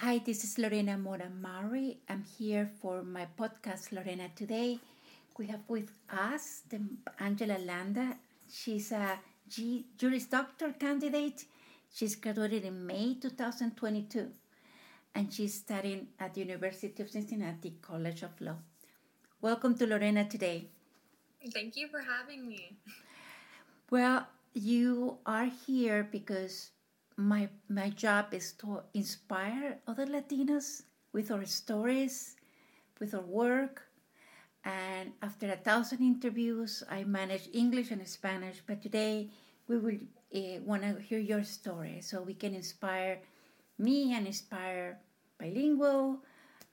Hi, this is Lorena Mora Mowry. I'm here for my podcast, Lorena Today. We have with us the Angela Landa. She's a G- Juris Doctor candidate. She's graduated in May 2022 and she's studying at the University of Cincinnati College of Law. Welcome to Lorena Today. Thank you for having me. Well, you are here because my my job is to inspire other Latinos with our stories, with our work. And after a thousand interviews, I manage English and Spanish. But today, we will uh, want to hear your story so we can inspire me and inspire bilingual,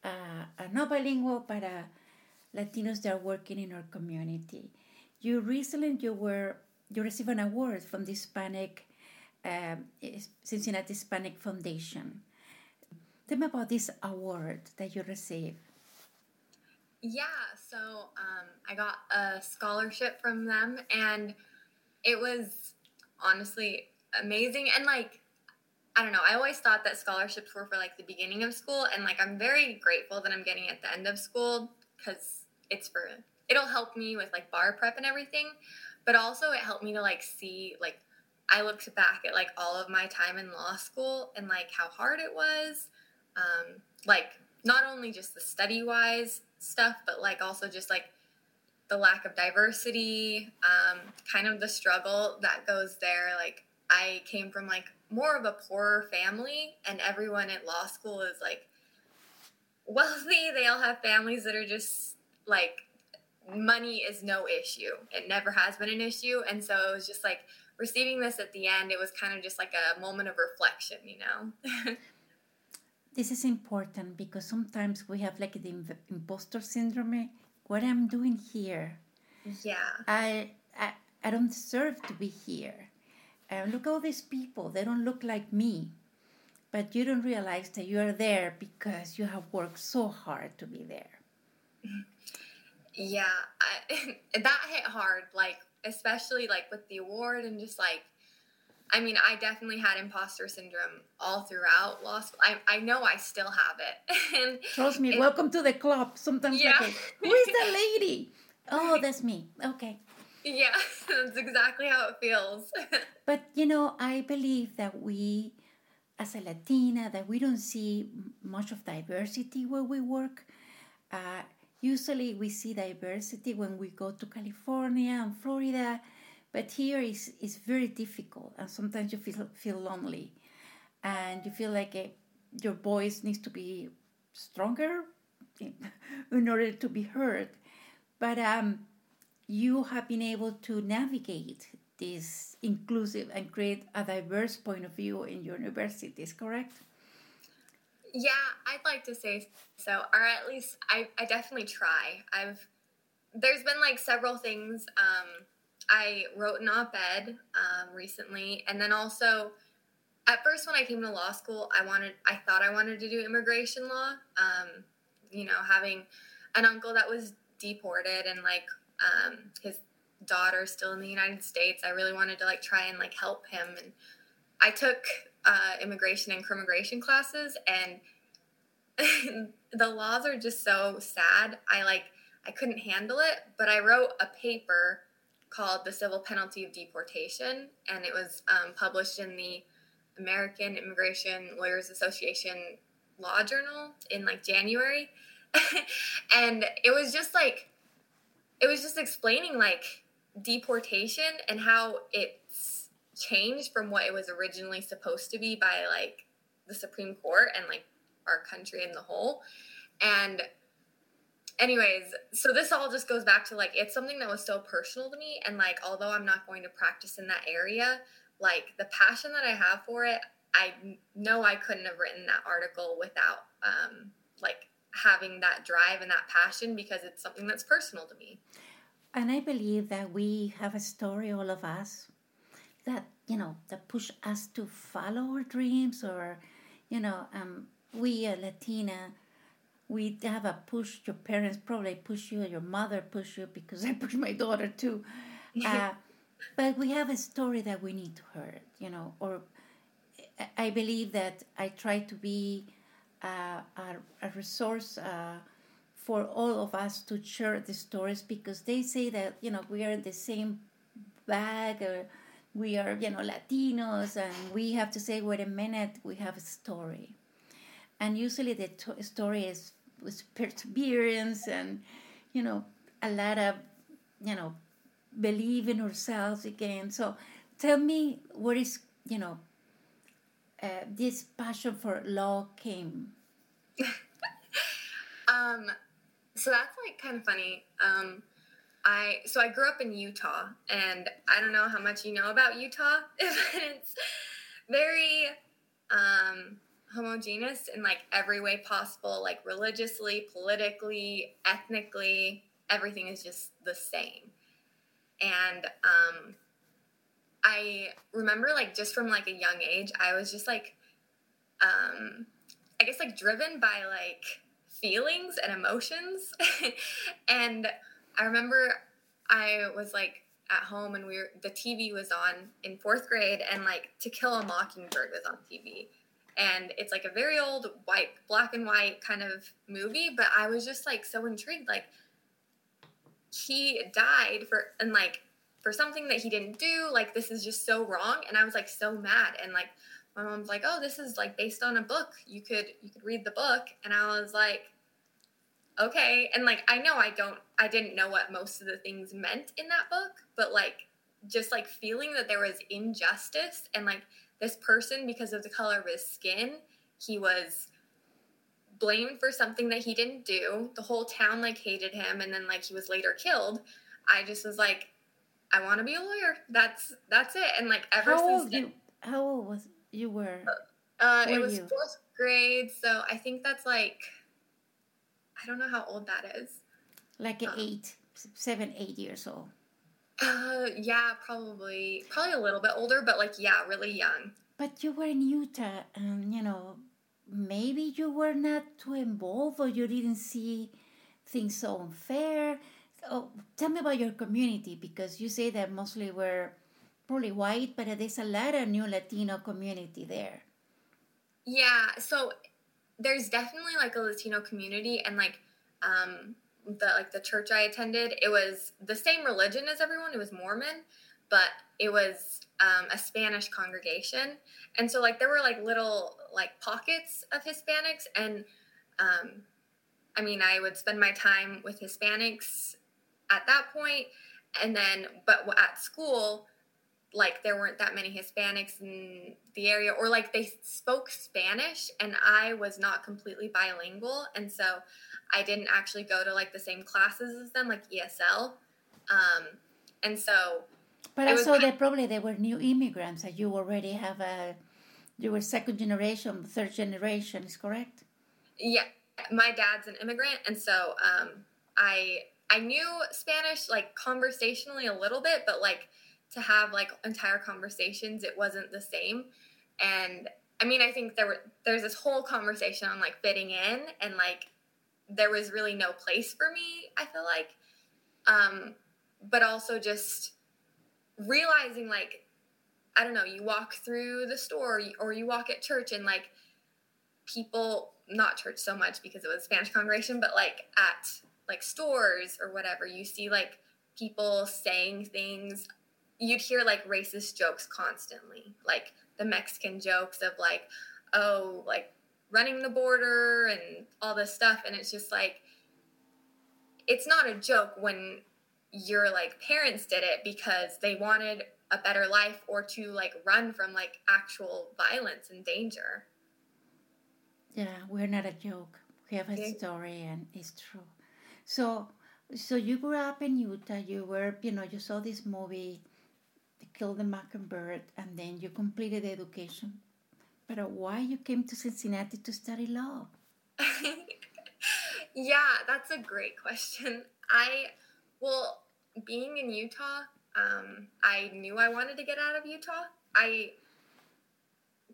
uh, not bilingual, but uh, Latinos that are working in our community. You recently you were you received an award from the Hispanic um, Cincinnati Hispanic Foundation. Tell me about this award that you received. Yeah, so um, I got a scholarship from them, and it was honestly amazing. And like, I don't know, I always thought that scholarships were for like the beginning of school, and like, I'm very grateful that I'm getting at the end of school because it's for it'll help me with like bar prep and everything, but also it helped me to like see like I looked back at like all of my time in law school and like how hard it was. Um, like not only just the study wise stuff, but like also just like the lack of diversity, um, kind of the struggle that goes there. Like I came from like more of a poorer family, and everyone at law school is like wealthy. They all have families that are just like money is no issue. It never has been an issue, and so it was just like receiving this at the end, it was kind of just like a moment of reflection, you know? this is important because sometimes we have like the imposter syndrome. What I'm doing here? Yeah. I, I, I don't deserve to be here. Uh, look all these people, they don't look like me. But you don't realize that you are there because you have worked so hard to be there. Yeah, I, that hit hard. Like especially like with the award and just like I mean, I definitely had imposter syndrome all throughout law school. I, I know I still have it. and Trust me, welcome to the club. Sometimes yeah. like, who is that lady? Oh, that's me. Okay. Yeah, that's exactly how it feels. but you know, I believe that we, as a Latina, that we don't see much of diversity where we work. Uh, Usually we see diversity when we go to California and Florida, but here is is very difficult, and sometimes you feel feel lonely, and you feel like a, eh, your voice needs to be stronger in, in order to be heard. But um, you have been able to navigate this inclusive and create a diverse point of view in your universities, correct? Yeah, I'd like to say so, or at least I, I definitely try. I've there's been like several things. Um, I wrote an op-ed um, recently, and then also at first when I came to law school, I wanted I thought I wanted to do immigration law. Um, you know, having an uncle that was deported and like um, his daughter still in the United States, I really wanted to like try and like help him. And I took uh, immigration and crimmigration classes, and the laws are just so sad. I like I couldn't handle it, but I wrote a paper called "The Civil Penalty of Deportation," and it was um, published in the American Immigration Lawyers Association Law Journal in like January, and it was just like it was just explaining like deportation and how it's changed from what it was originally supposed to be by like the Supreme Court and like our country in the whole. And anyways, so this all just goes back to like it's something that was so personal to me and like although I'm not going to practice in that area, like the passion that I have for it, I know I couldn't have written that article without um like having that drive and that passion because it's something that's personal to me. And I believe that we have a story all of us that you know that push us to follow our dreams or you know um, we a latina we have a push your parents probably push you your mother push you because i push my daughter too. Uh, but we have a story that we need to hear you know or i believe that i try to be uh, a, a resource uh, for all of us to share the stories because they say that you know we are in the same bag or we are you know Latinos and we have to say wait a minute we have a story. And usually the to- story is with perseverance and you know a lot of you know believe in ourselves again. So tell me what is you know uh, this passion for law came? Um so that's like kind of funny. Um I so I grew up in Utah, and I don't know how much you know about Utah, it's very um, homogeneous in like every way possible, like religiously, politically, ethnically. Everything is just the same, and um, I remember like just from like a young age, I was just like, um, I guess like driven by like feelings and emotions, and I remember I was like at home and we were the TV was on in fourth grade and like To Kill a Mockingbird was on TV. And it's like a very old white, black and white kind of movie, but I was just like so intrigued. Like he died for and like for something that he didn't do. Like this is just so wrong. And I was like so mad. And like my mom's like, "Oh, this is like based on a book. You could you could read the book." And I was like, okay and like i know i don't i didn't know what most of the things meant in that book but like just like feeling that there was injustice and like this person because of the color of his skin he was blamed for something that he didn't do. The whole town like hated him and then like he was later killed. I just was like i want to be a lawyer. That's that's it. And like ever how since old you how old was you were? Uh, it was you? fourth grade so i think that's like I don't know how old that is. like Uh. eight seven eight years old Uh, yeah, probably, probably a little bit older, but like, yeah, really young. But you were in Utah, and you know, maybe you were not too involved, or you didn't see things so unfair. Oh, tell me about your community because you say that mostly were probably white, but there's a lot of new Latino community there. Yeah, so there's definitely like a Latino community, and like, um, the like the church I attended, it was the same religion as everyone. It was Mormon, but it was um, a Spanish congregation, and so like there were like little like pockets of Hispanics, and um, I mean I would spend my time with Hispanics at that point, and then but at school like there weren't that many Hispanics in the area, or like they spoke Spanish, and I was not completely bilingual, and so I didn't actually go to like the same classes as them, like ESL, um, and so But saw that probably they were new immigrants, and you already have a, you were second generation, third generation, is correct? yeah, my dad's an immigrant, and so um, I I knew Spanish like conversationally a little bit, but like to have like entire conversations, it wasn't the same. And I mean, I think there were there's this whole conversation on like fitting in, and like there was really no place for me. I feel like, um, but also just realizing like I don't know, you walk through the store or you walk at church and like people not church so much because it was Spanish congregation, but like at like stores or whatever, you see like people saying things. You'd hear like racist jokes constantly, like the Mexican jokes of like, oh, like running the border and all this stuff. And it's just like, it's not a joke when your like parents did it because they wanted a better life or to like run from like actual violence and danger. Yeah, we're not a joke. We have a story, and it's true. So, so you grew up in Utah. You were, you know, you saw this movie, "To Kill the Mockingbird," and then you completed the education. But why you came to Cincinnati to study law? yeah, that's a great question. I, well, being in Utah, um, I knew I wanted to get out of Utah. I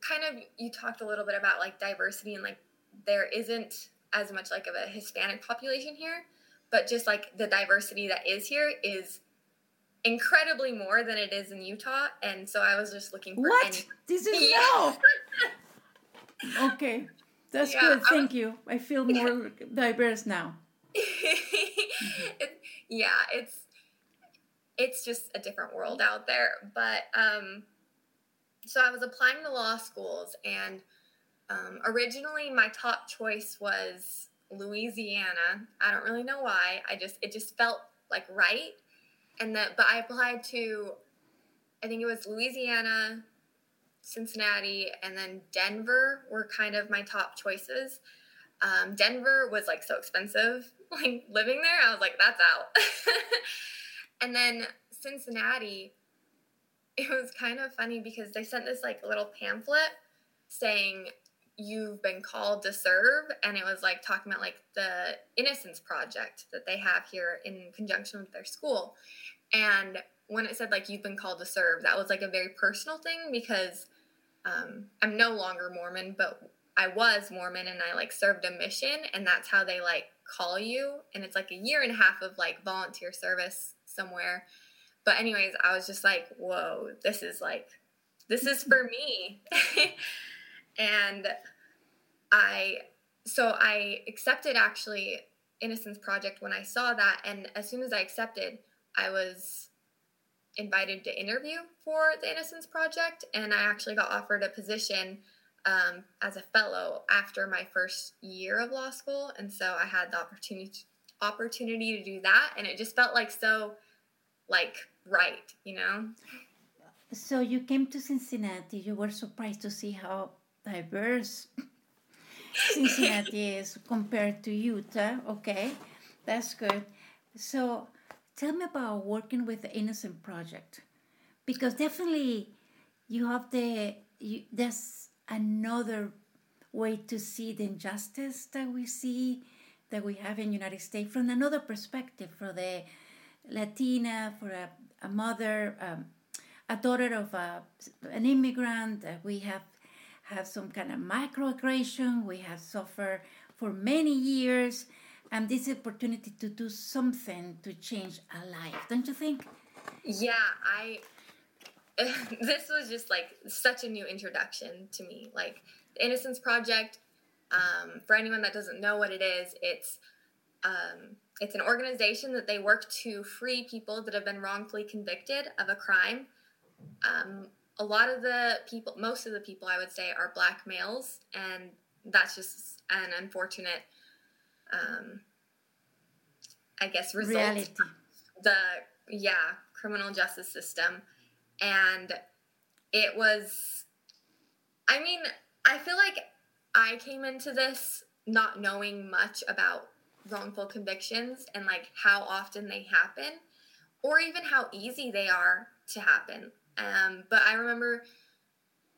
kind of, you talked a little bit about like diversity and like there isn't as much like of a Hispanic population here, but just like the diversity that is here is incredibly more than it is in Utah. And so I was just looking for What? any. This is Yeah. no. Okay, That's yeah, good. Thank was, you. I feel more yeah. diverse now. it, yeah, it's it's just a different world out there. But um, so I was applying to law schools, and um, originally my top choice was Louisiana. I don't really know why. I just it just felt like right, and that. But I applied to, I think it was Louisiana, Cincinnati, and then Denver were kind of my top choices. Um, Denver was like so expensive, like living there. I was like, that's out. and then Cincinnati, it was kind of funny because they sent this like little pamphlet saying you've been called to serve and it was like talking about like the innocence project that they have here in conjunction with their school. And when it said like you've been called to serve that was like a very personal thing because um, i'm no longer mormon but i was mormon and i like served a mission and that's how they like call you. And it's like a year and a half of like volunteer service somewhere. But anyways i was just like whoa this is like this is for me and I so I accepted actually Innocence Project when I saw that, and as soon as I accepted, I was invited to interview for the Innocence Project, and I actually got offered a position um, as a fellow after my first year of law school, and so I had the opportunity opportunity to do that, and it just felt like so like right, you know. So you came to Cincinnati. You were surprised to see how diverse Cincinnati is compared to Utah. Okay, that's good. So tell me about working with the Innocent Project, because definitely you have the you, there's another way to see the injustice that we see that we have in United States from another perspective for the Latina, for a, a mother, um, a daughter of a, an immigrant. Uh, we have have some kind of microaggression. We have suffered for many years, and this opportunity to do something to change a life. Don't you think? Yeah, I. this was just like such a new introduction to me. Like the Innocence Project. Um, for anyone that doesn't know what it is, it's um, it's an organization that they work to free people that have been wrongfully convicted of a crime. Um, a lot of the people, most of the people I would say are black males, and that's just an unfortunate, um, I guess, result. Reality. The yeah criminal justice system, and it was. I mean, I feel like I came into this not knowing much about wrongful convictions and like how often they happen, or even how easy they are to happen. Um, but I remember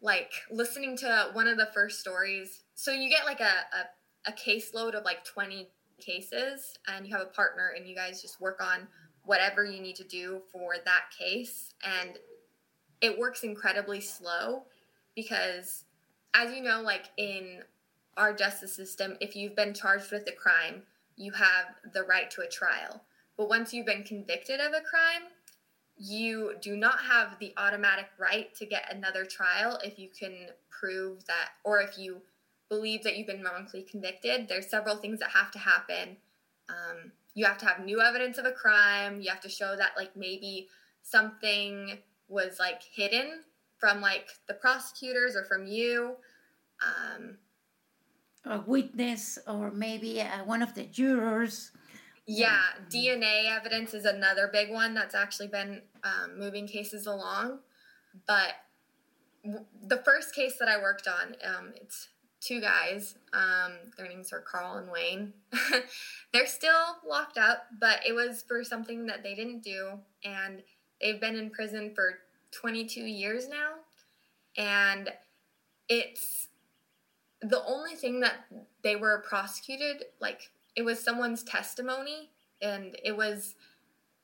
like listening to one of the first stories. So you get like a, a, a caseload of like 20 cases and you have a partner and you guys just work on whatever you need to do for that case. And it works incredibly slow because as you know, like in our justice system, if you've been charged with a crime, you have the right to a trial. But once you've been convicted of a crime, you do not have the automatic right to get another trial if you can prove that, or if you believe that you've been wrongfully convicted. There's several things that have to happen. Um, you have to have new evidence of a crime. You have to show that, like, maybe something was like hidden from like the prosecutors or from you. Um, a witness, or maybe uh, one of the jurors yeah, DNA evidence is another big one that's actually been um, moving cases along. But w- the first case that I worked on, um, it's two guys. Um, their names are Carl and Wayne. They're still locked up, but it was for something that they didn't do. And they've been in prison for 22 years now. And it's the only thing that they were prosecuted, like it was someone's testimony and it was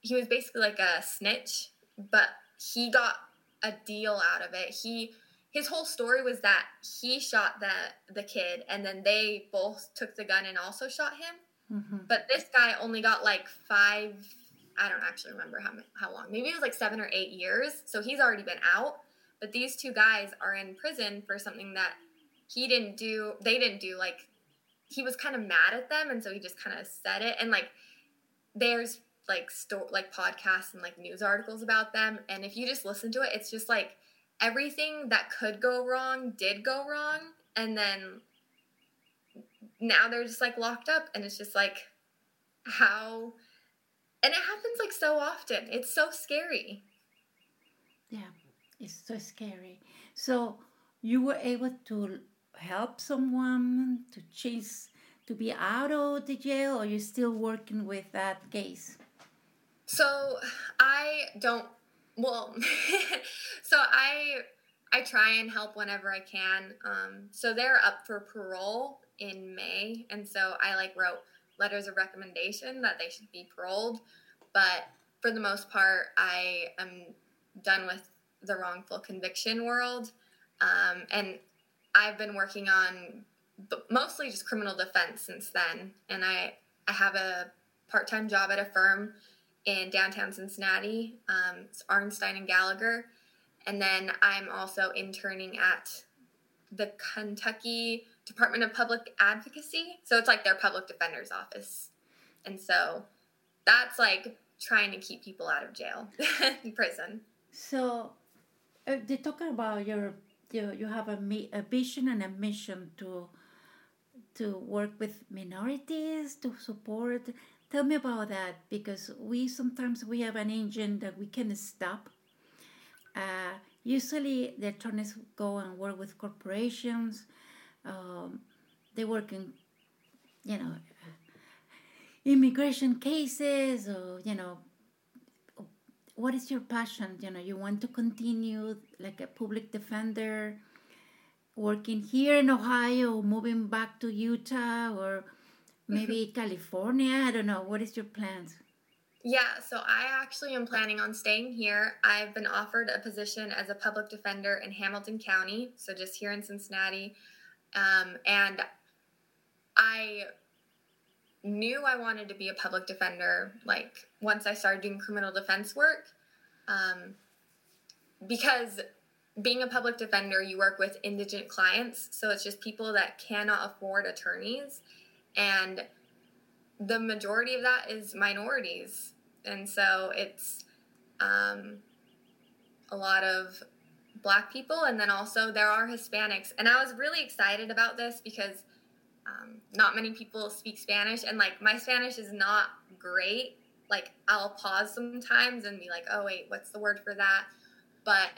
he was basically like a snitch but he got a deal out of it. He his whole story was that he shot the the kid and then they both took the gun and also shot him. Mm-hmm. but this guy only got like five i don't actually remember how, how long maybe it was like seven or eight years so he's already been out. But these two guys are in prison for something that he didn't do they didn't do like he was kind of mad at them and so he just kind of said it and like there's like store like podcasts and like news articles about them and if you just listen to it it's just like everything that could go wrong did go wrong and then now they're just like locked up and it's just like how and it happens like so often. It's so scary. Yeah it's so scary. So you were able to help someone to change to be out of the jail or you're still working with that case? So i don't well so i i try and help whenever i can. Um, so they're up for parole in may and so i like wrote letters of recommendation that they should be paroled but for the most part i am done with the wrongful conviction world. Um, and I've been working on mostly just criminal defense since then, and I I have a part time job at a firm in downtown Cincinnati. Um, it's Arenstein and Gallagher, and then I'm also interning at the Kentucky Department of Public Advocacy. So it's like their public defender's office, and so that's like trying to keep people out of jail, prison. So, uh, they're talking about your you, you have a, a vision and a mission to to work with minorities to support. Tell me about that because we sometimes we have an engine that we can stop. Uh, usually the attorneys go and work with corporations. Um, they work in you know immigration cases or you know what is your passion? You know, you want to continue like a public defender, working here in Ohio, moving back to Utah, or maybe mm-hmm. California. I don't know. What is your plans? Yeah, so I actually am planning on staying here. I've been offered a position as a public defender in Hamilton County, so just here in Cincinnati. Um, and I knew I wanted to be a public defender like once I started doing criminal defense work. Um, because being a public defender, you work with indigent clients, so it's just people that cannot afford attorneys. And the majority of that is minorities. And so it's um, a lot of black people, and then also there are Hispanics. And I was really excited about this because um, not many people speak Spanish, and like my Spanish is not great. Like I'll pause sometimes and be like, "Oh wait, what's the word for that?" But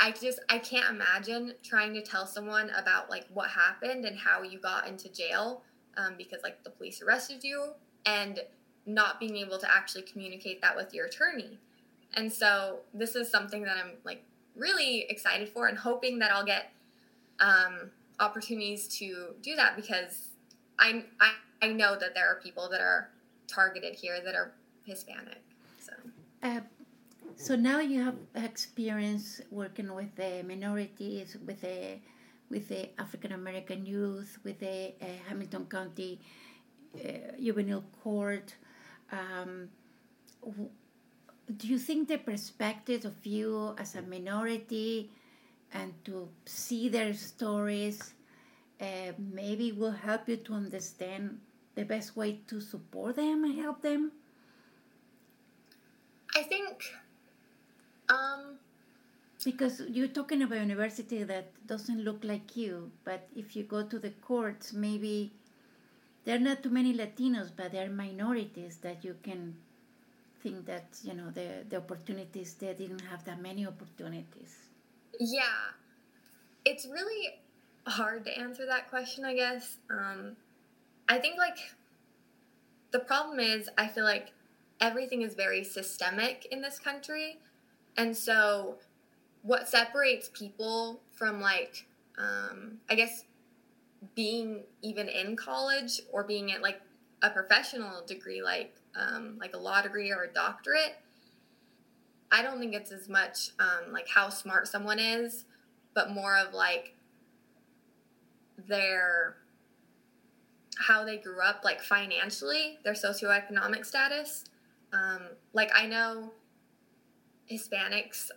I just I can't imagine trying to tell someone about like what happened and how you got into jail um, because like the police arrested you and not being able to actually communicate that with your attorney. And so this is something that I'm like really excited for and hoping that I'll get um, opportunities to do that because I, I, I know that there are people that are targeted here that are Hispanic. So. Uh, so now you have experience working with the minorities, with the with the African American youth, with the uh, Hamilton County uh, Juvenile Court. Um, do you think the perspective of you as a minority and to see their stories uh, maybe will help you to understand the best way to support them and help them? I think um, because you're talking about a university that doesn't look like you, but if you go to the courts, maybe there are not too many Latinos, but there are minorities that you can think that you know the the opportunities they didn't have that many opportunities. Yeah. It's really hard to answer that question, I guess. Um, I think, like, the problem is, I feel like everything is very systemic in this country. And so, what separates people from, like, um, I guess, being even in college or being at, like, a professional degree, like, um, like a law degree or a doctorate, I don't think it's as much um, like how smart someone is, but more of like their how they grew up, like financially, their socioeconomic status. Um, like I know Hispanics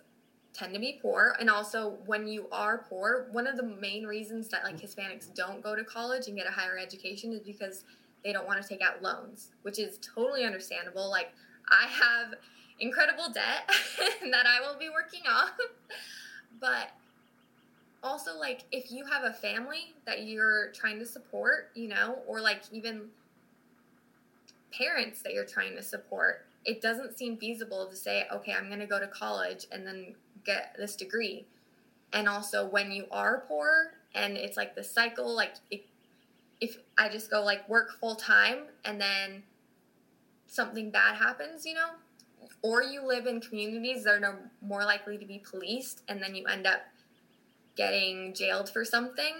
tend to be poor and also when you are poor one of the main reasons that like hispanics don't go to college and get a higher education is because they don't want to take out loans which is totally understandable like i have incredible debt that i will be working off. But also like if you have a family that you're trying to support you know or like even parents that you're trying to support it doesn't seem feasible to say okay i'm going to go to college and then get this degree. And also when you are poor and it's like the cycle like if, if i just go like work full time and then something bad happens you know or you live in communities that are more likely to be policed and then you end up getting jailed for something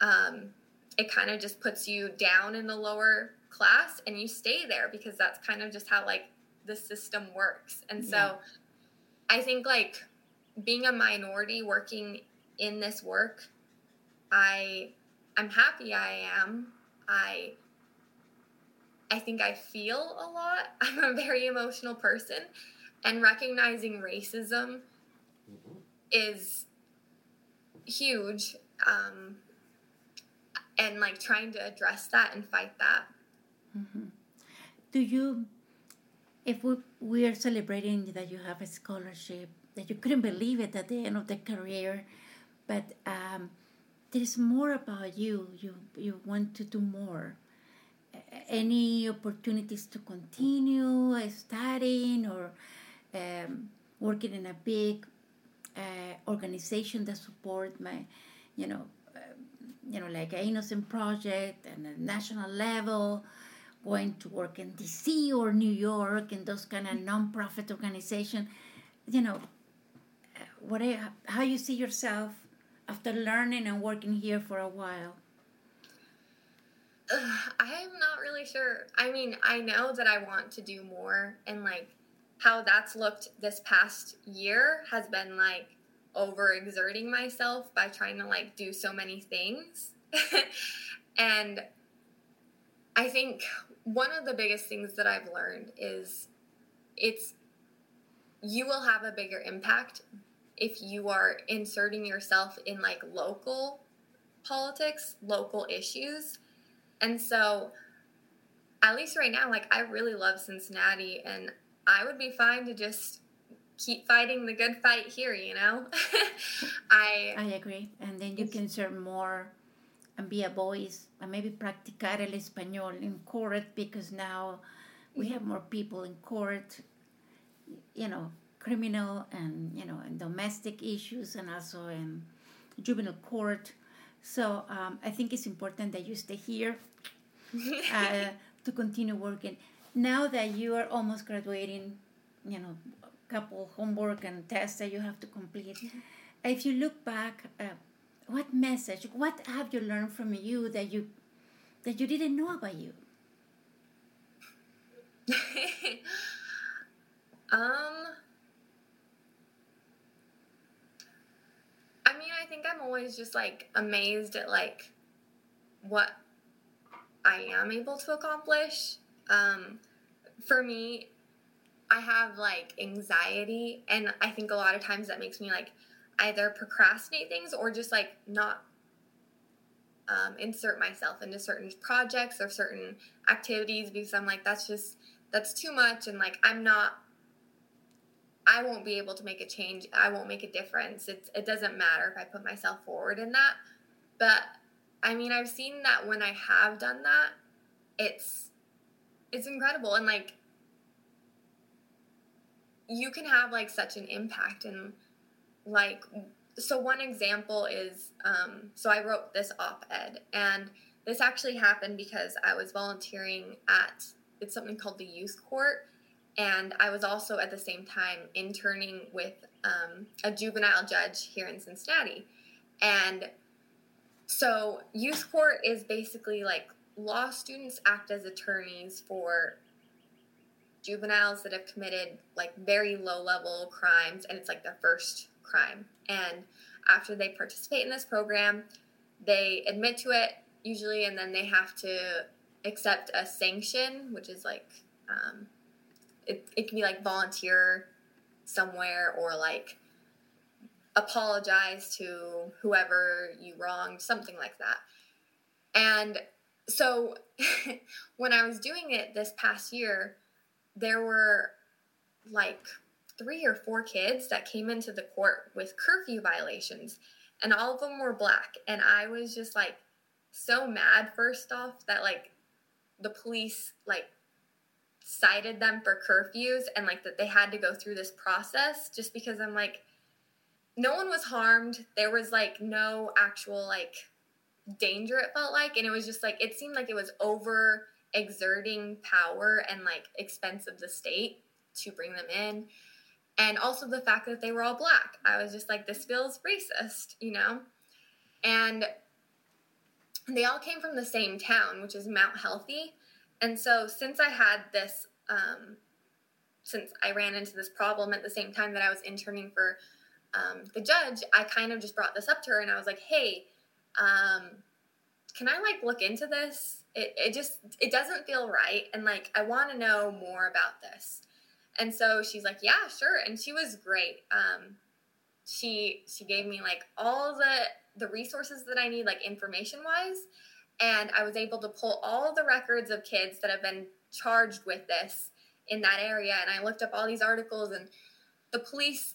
um, it kind of just puts you down in the lower class and you stay there because that's kind of just how like the system works and so yeah. i think like being a minority working in this work i i'm happy i am i i think i feel a lot i'm a very emotional person and recognizing racism mm-hmm. is huge um, and like trying to address that and fight that mm-hmm. do you if we, we are celebrating that you have a scholarship that you couldn't believe it at the end of the career but um, there's more about you you you want to do more any opportunities to continue studying or um, working in a big uh, organization that support my, you know, uh, you know, like an innocent project and a national level, going to work in DC or New York and those kind of nonprofit organization, you know, uh, what how you see yourself after learning and working here for a while. I'm not really sure. I mean, I know that I want to do more and like how that's looked this past year has been like overexerting myself by trying to like do so many things. and I think one of the biggest things that I've learned is it's you will have a bigger impact if you are inserting yourself in like local politics, local issues. And so at least right now like I really love Cincinnati and I would be fine to just keep fighting the good fight here, you know? I I agree. And then you can serve more and be a voice and maybe practicar el español in court because now we mm-hmm. have more people in court, you know, criminal and, you know, and domestic issues and also in juvenile court. So um, I think it's important that you stay here uh, to continue working now that you are almost graduating, you know, a couple homework and tests that you have to complete. If you look back, uh, what message, what have you learned from you that you that you didn't know about you? um I mean, I think I'm always just like amazed at like what I am able to accomplish um, for me, I have like anxiety, and I think a lot of times that makes me like either procrastinate things or just like not um, insert myself into certain projects or certain activities because I'm like, that's just, that's too much. And like, I'm not, I won't be able to make a change. I won't make a difference. It's, it doesn't matter if I put myself forward in that. But I mean, I've seen that when I have done that, it's it's incredible and like you can have like such an impact and like so one example is um, so i wrote this op-ed and this actually happened because i was volunteering at it's something called the youth court and i was also at the same time interning with um, a juvenile judge here in cincinnati. And so youth court is basically like law students act as attorneys for juveniles that have committed like very low level crimes and it's like their first crime. And after they participate in this program they admit to it usually and then they have to accept a sanction which is like um, it, it can be like volunteer somewhere or like apologize to whoever you wronged, something like that. And so when I was doing it this past year, there were like three or four kids that came into the court with curfew violations, and all of them were black. And I was just like so mad, first off, that like the police like cited them for curfews and like that they had to go through this process just because I'm like, no one was harmed. There was like no actual like danger, it felt like. And it was just like, it seemed like it was over exerting power and like expense of the state to bring them in. And also the fact that they were all black. I was just like, this feels racist, you know? And they all came from the same town, which is Mount Healthy. And so since I had this, um, since I ran into this problem at the same time that I was interning for um, the judge, I kind of just brought this up to her and I was like, hey, um, can I like look into this? It, it just, it doesn't feel right. And like, I want to know more about this. And so she's like, yeah, sure. And she was great. Um, she, she gave me like all the, the resources that I need, like information wise. And I was able to pull all the records of kids that have been charged with this in that area. And I looked up all these articles and the police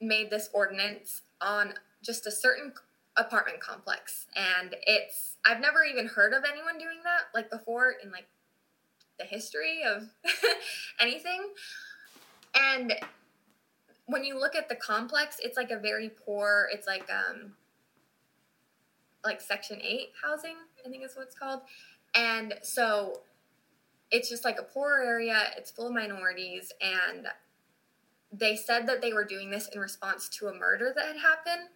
made this ordinance on just a certain apartment complex and it's i've never even heard of anyone doing that like before in like the history of anything and when you look at the complex it's like a very poor it's like um like section 8 housing i think is what it's called and so it's just like a poor area it's full of minorities and they said that they were doing this in response to a murder that had happened.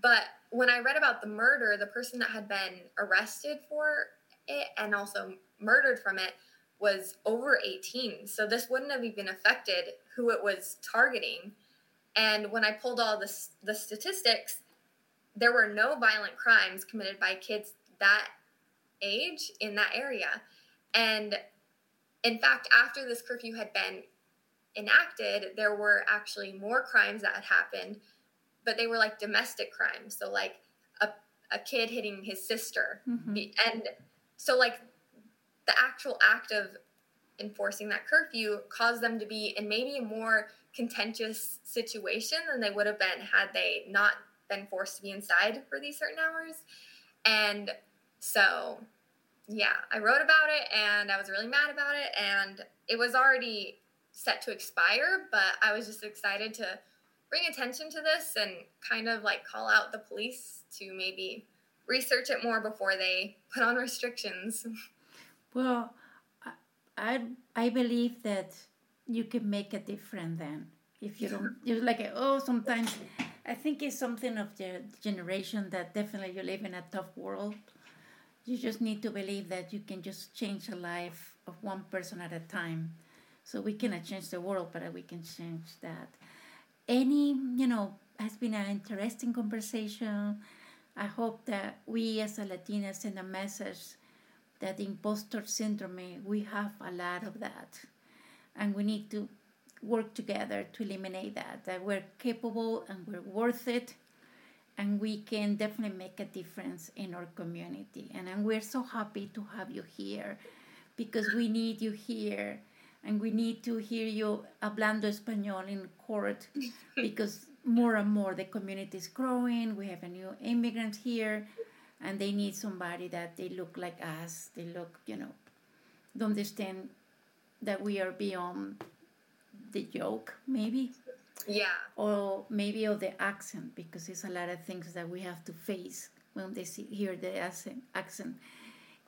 But when I read about the murder, the person that had been arrested for it and also murdered from it was over 18. So this wouldn't have even affected who it was targeting. And when I pulled all the, the statistics, there were no violent crimes committed by kids that age in that area. And in fact, after this curfew had been enacted, there were actually more crimes that had happened, but they were like domestic crimes. So, like a, a kid hitting his sister. Mm-hmm. And so, like, the actual act of enforcing that curfew caused them to be in maybe a more contentious situation than they would have been had they not been forced to be inside for these certain hours. And so, yeah, I wrote about it and I was really mad about it. And it was already set to expire, but I was just excited to bring attention to this and kind of like call out the police to maybe research it more before they put on restrictions. Well, I I believe that you can make a difference then if you don't. You're like oh sometimes. I think it's something of the generation that definitely you live in a tough world. You just need to believe that you can just change the life of one person at a time so we cannot change the world, but we can change that. Any, you know, has been an interesting conversation. I hope that we as a Latina send a message that imposter syndrome, we have a lot of that. And we need to work together to eliminate that, that we're capable and we're worth it. And we can definitely make a difference in our community. And, and we're so happy to have you here because we need you here and we need to hear you hablando español in court because more and more the community is growing. We have a new immigrants here, and they need somebody that they look like us. They look, you know, understand that we are beyond the joke, maybe. Yeah. Or maybe of the accent, because there's a lot of things that we have to face when they see, hear the accent. accent.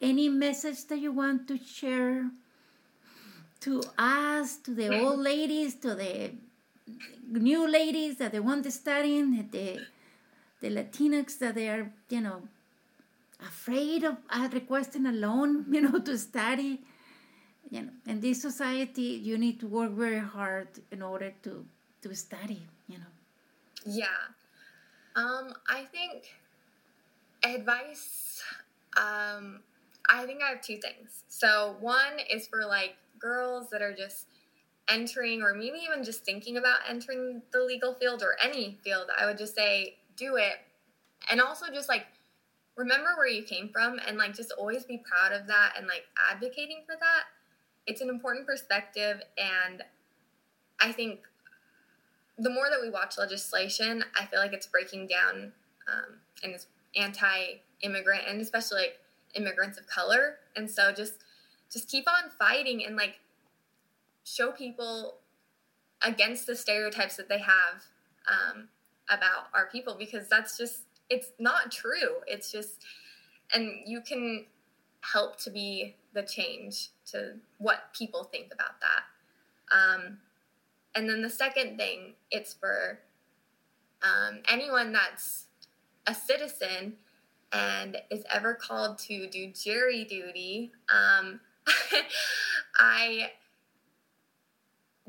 Any message that you want to share to us, to the old ladies, to the new ladies that they want to study, the the Latinx that they are, you know, afraid of uh, requesting a loan, you know, to study. You know, in this society, you need to work very hard in order to to study. You know. Yeah, um, I think advice. Um, I think I have two things. So one is for like girls that are just entering or maybe even just thinking about entering the legal field or any field, I would just say do it. And also just like remember where you came from and like just always be proud of that and like advocating for that. It's an important perspective and I think the more that we watch legislation, I feel like it's breaking down um, and it's anti-immigrant and especially like immigrants of color. And so just just keep on fighting and like show people against the stereotypes that they have um, about our people because that's just it's not true it's just and you can help to be the change to what people think about that um, and then the second thing it's for um, anyone that's a citizen and is ever called to do jury duty um, i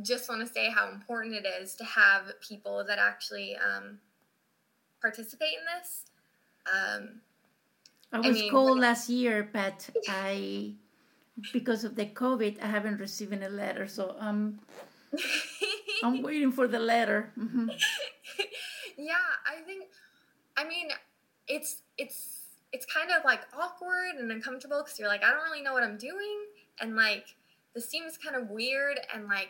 just want to say how important it is to have people that actually um, participate in this. Um, I was I mean, called last year, but I, because of the COVID, I haven't received a letter, so I'm, I'm waiting for the letter. Mm-hmm. yeah, I think, I mean, it's it's it's kind of like awkward and uncomfortable because you're like, I don't really know what I'm doing, and like this seems kind of weird, and like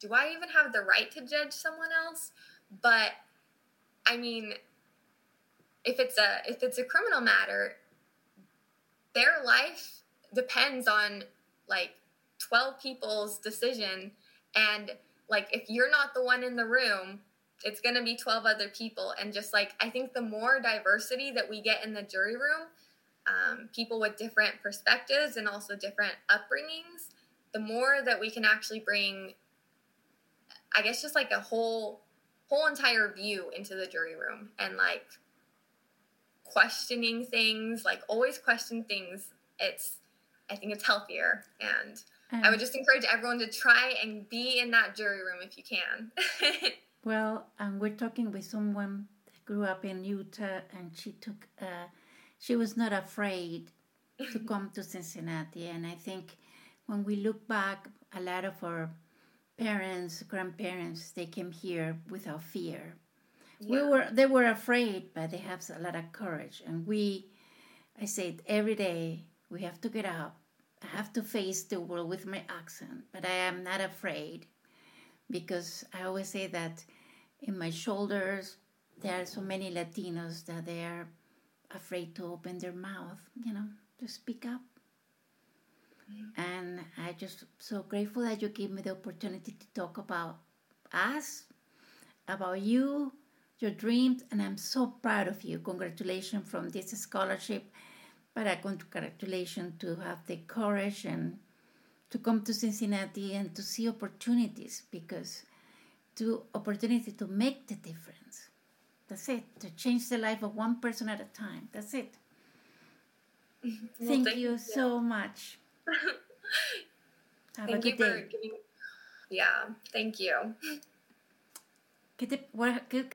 do I even have the right to judge someone else? But I mean, if it's a if it's a criminal matter, their life depends on like 12 people's decision and like if you're not the one in the room it's going to be 12 other people and just like i think the more diversity that we get in the jury room um, people with different perspectives and also different upbringings the more that we can actually bring I guess just like a whole whole entire view into the jury room and like questioning things, like always question things. It's I think it's healthier and um, I would just encourage everyone to try and be in that jury room if you can. well, um, we're talking with someone that grew up in Utah and she took uh, she was not afraid to come to Cincinnati and I think when we look back a lot of our parents, grandparents, they came here without fear. Yeah. We were they were afraid, but they have a lot of courage. And we, I said every day we have to get up. I have to face the world with my accent, but I am not afraid because I always say that in my shoulders there are so many Latinos that they are afraid to open their mouth, you know, to speak up. Mm-hmm. And I just so grateful that you gave me the opportunity to talk about us, about you, your dreams, and I'm so proud of you. Congratulations from this scholarship, but a congratulations to have the courage and to come to Cincinnati and to see opportunities because to opportunity to make the difference. That's it. To change the life of one person at a time. That's it. Mm-hmm. Well, thank, thank, you, you so much. Have thank a good day. Giving... Yeah, thank you. ¿Qué te, what, qué,